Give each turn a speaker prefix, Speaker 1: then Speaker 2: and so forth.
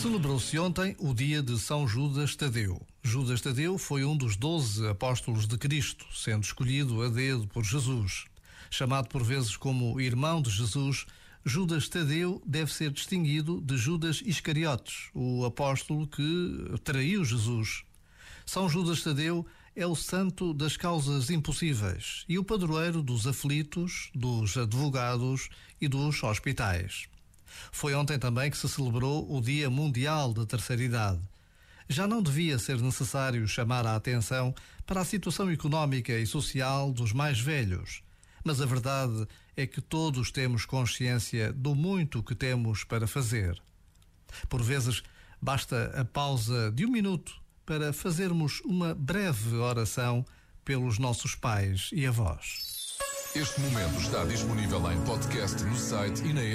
Speaker 1: Celebrou-se ontem o dia de São Judas Tadeu. Judas Tadeu foi um dos doze apóstolos de Cristo, sendo escolhido a dedo por Jesus. Chamado por vezes como irmão de Jesus, Judas Tadeu deve ser distinguido de Judas Iscariotes, o apóstolo que traiu Jesus. São Judas Tadeu é o santo das causas impossíveis e o padroeiro dos aflitos, dos advogados e dos hospitais. Foi ontem também que se celebrou o Dia Mundial da Terceira Idade. Já não devia ser necessário chamar a atenção para a situação económica e social dos mais velhos, mas a verdade é que todos temos consciência do muito que temos para fazer. Por vezes, basta a pausa de um minuto para fazermos uma breve oração pelos nossos pais e avós.
Speaker 2: Este momento está disponível em podcast no site e na app.